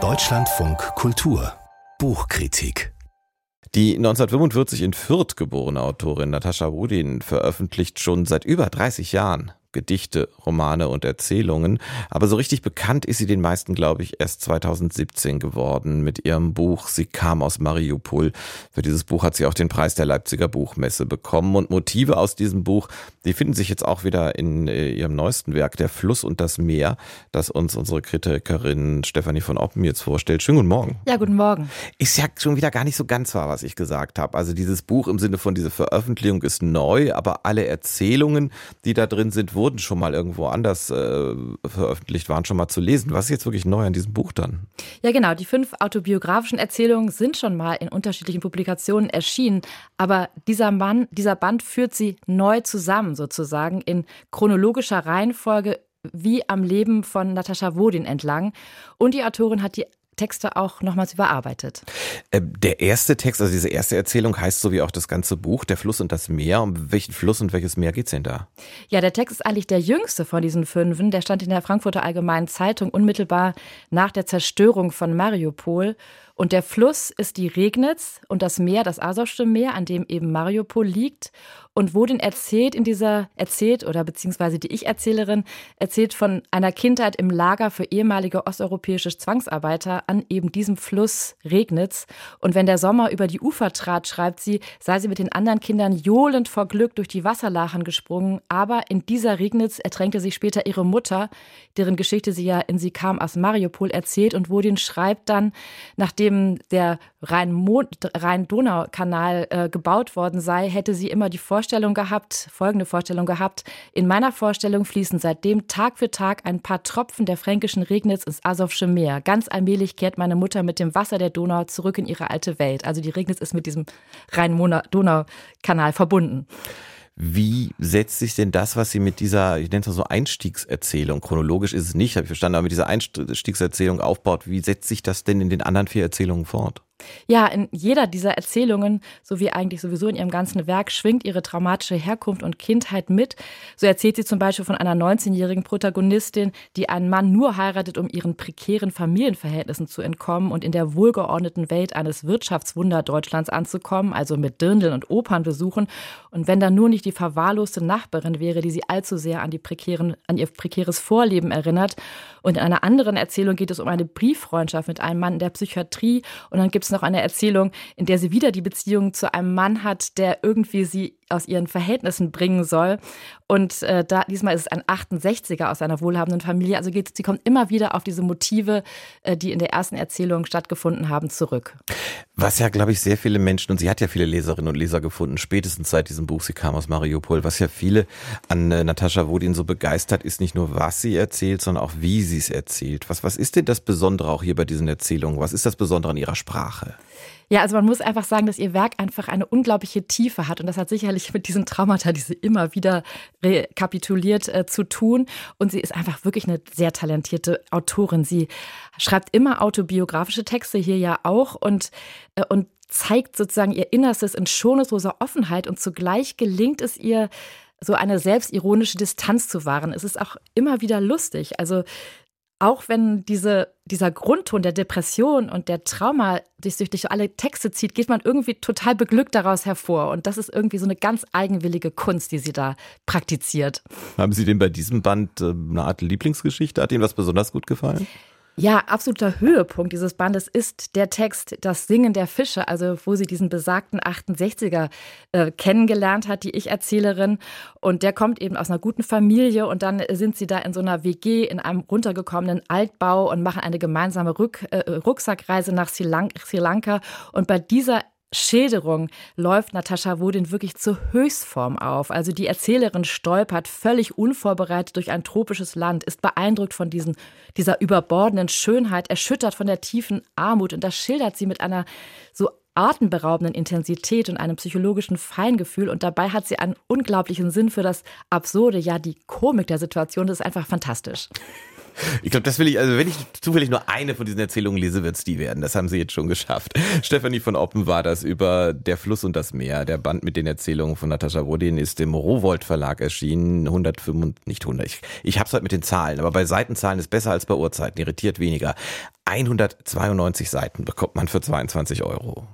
Deutschlandfunk Kultur. Buchkritik. Die 1945 in Fürth geborene Autorin Natascha Rudin veröffentlicht schon seit über 30 Jahren Gedichte, Romane und Erzählungen. Aber so richtig bekannt ist sie den meisten, glaube ich, erst 2017 geworden mit ihrem Buch Sie kam aus Mariupol. Für dieses Buch hat sie auch den Preis der Leipziger Buchmesse bekommen. Und Motive aus diesem Buch, die finden sich jetzt auch wieder in äh, ihrem neuesten Werk, Der Fluss und das Meer, das uns unsere Kritikerin Stefanie von Oppen jetzt vorstellt. Schönen guten Morgen. Ja, guten Morgen. Ist ja schon wieder gar nicht so ganz wahr, was ich gesagt habe. Also dieses Buch im Sinne von dieser Veröffentlichung ist neu, aber alle Erzählungen, die da drin sind, wurden schon mal irgendwo anders äh, veröffentlicht, waren schon mal zu lesen. Was ist jetzt wirklich neu an diesem Buch dann? Ja, genau. Die fünf autobiografischen Erzählungen sind schon mal in unterschiedlichen Publikationen erschienen. Aber dieser Mann, dieser Band führt sie neu zusammen, sozusagen, in chronologischer Reihenfolge wie am Leben von Natascha Wodin entlang. Und die Autorin hat die Texte auch nochmals überarbeitet. Äh, der erste Text, also diese erste Erzählung heißt so wie auch das ganze Buch, Der Fluss und das Meer. Um welchen Fluss und welches Meer geht es denn da? Ja, der Text ist eigentlich der jüngste von diesen fünfen. Der stand in der Frankfurter Allgemeinen Zeitung unmittelbar nach der Zerstörung von Mariupol. Und der Fluss ist die Regnitz und das Meer, das Asowsche Meer, an dem eben Mariupol liegt. Und Wodin erzählt in dieser, erzählt oder beziehungsweise die Ich-Erzählerin erzählt von einer Kindheit im Lager für ehemalige osteuropäische Zwangsarbeiter an eben diesem Fluss Regnitz. Und wenn der Sommer über die Ufer trat, schreibt sie, sei sie mit den anderen Kindern johlend vor Glück durch die Wasserlachen gesprungen. Aber in dieser Regnitz ertränkte sich später ihre Mutter, deren Geschichte sie ja in Sie kam aus Mariupol erzählt. Und Wodin schreibt dann, nachdem nachdem der Rhein-Donau-Kanal äh, gebaut worden sei, hätte sie immer die Vorstellung gehabt, folgende Vorstellung gehabt, in meiner Vorstellung fließen seitdem Tag für Tag ein paar Tropfen der fränkischen Regnitz ins Asowsche Meer. Ganz allmählich kehrt meine Mutter mit dem Wasser der Donau zurück in ihre alte Welt. Also die Regnitz ist mit diesem Rhein-Donau-Kanal verbunden. Wie setzt sich denn das, was Sie mit dieser, ich nenne es mal so Einstiegserzählung, chronologisch ist es nicht, habe ich verstanden, aber mit dieser Einstiegserzählung aufbaut, wie setzt sich das denn in den anderen vier Erzählungen fort? Ja, in jeder dieser Erzählungen, so wie eigentlich sowieso in ihrem ganzen Werk, schwingt ihre traumatische Herkunft und Kindheit mit. So erzählt sie zum Beispiel von einer 19-jährigen Protagonistin, die einen Mann nur heiratet, um ihren prekären Familienverhältnissen zu entkommen und in der wohlgeordneten Welt eines Wirtschaftswunder Deutschlands anzukommen, also mit Dirndeln und Opern besuchen. Und wenn da nur nicht die verwahrloste Nachbarin wäre, die sie allzu sehr an, die prekären, an ihr prekäres Vorleben erinnert. Und in einer anderen Erzählung geht es um eine Brieffreundschaft mit einem Mann in der Psychiatrie. Und dann gibt es noch eine Erzählung, in der sie wieder die Beziehung zu einem Mann hat, der irgendwie sie aus ihren Verhältnissen bringen soll. Und äh, da, diesmal ist es ein 68er aus einer wohlhabenden Familie. Also geht, sie kommt immer wieder auf diese Motive, äh, die in der ersten Erzählung stattgefunden haben, zurück. Was ja, glaube ich, sehr viele Menschen, und sie hat ja viele Leserinnen und Leser gefunden, spätestens seit diesem Buch, sie kam aus Mariupol, was ja viele an äh, Natascha Wodin so begeistert, ist nicht nur, was sie erzählt, sondern auch, wie sie es erzählt. Was, was ist denn das Besondere auch hier bei diesen Erzählungen? Was ist das Besondere an ihrer Sprache? Ja, also man muss einfach sagen, dass ihr Werk einfach eine unglaubliche Tiefe hat. Und das hat sicherlich mit diesen Traumata, die sie immer wieder rekapituliert, äh, zu tun. Und sie ist einfach wirklich eine sehr talentierte Autorin. Sie schreibt immer autobiografische Texte, hier ja auch. Und, äh, und zeigt sozusagen ihr Innerstes in schonungsloser Offenheit. Und zugleich gelingt es ihr, so eine selbstironische Distanz zu wahren. Es ist auch immer wieder lustig. Also auch wenn diese, dieser Grundton der Depression und der Trauma sich durch alle Texte zieht, geht man irgendwie total beglückt daraus hervor. Und das ist irgendwie so eine ganz eigenwillige Kunst, die sie da praktiziert. Haben Sie denn bei diesem Band äh, eine Art Lieblingsgeschichte? Hat Ihnen was besonders gut gefallen? Ja, absoluter Höhepunkt dieses Bandes ist der Text Das Singen der Fische, also wo sie diesen besagten 68er äh, kennengelernt hat, die Ich-Erzählerin. Und der kommt eben aus einer guten Familie und dann sind sie da in so einer WG in einem runtergekommenen Altbau und machen eine gemeinsame Rück, äh, Rucksackreise nach Sri Lanka. Und bei dieser Schilderung läuft Natascha Wodin wirklich zur Höchstform auf. Also die Erzählerin stolpert völlig unvorbereitet durch ein tropisches Land, ist beeindruckt von diesen, dieser überbordenden Schönheit, erschüttert von der tiefen Armut und das schildert sie mit einer so atemberaubenden Intensität und einem psychologischen Feingefühl und dabei hat sie einen unglaublichen Sinn für das Absurde, ja die Komik der Situation, das ist einfach fantastisch. Ich glaube, das will ich, also wenn ich zufällig nur eine von diesen Erzählungen lese, wird es die werden. Das haben sie jetzt schon geschafft. Stefanie von Oppen war das über Der Fluss und das Meer. Der Band mit den Erzählungen von Natascha Wodin ist im Rowold Verlag erschienen. 105, nicht 100. Ich, ich hab's halt mit den Zahlen, aber bei Seitenzahlen ist besser als bei Uhrzeiten. Irritiert weniger. 192 Seiten bekommt man für 22 Euro.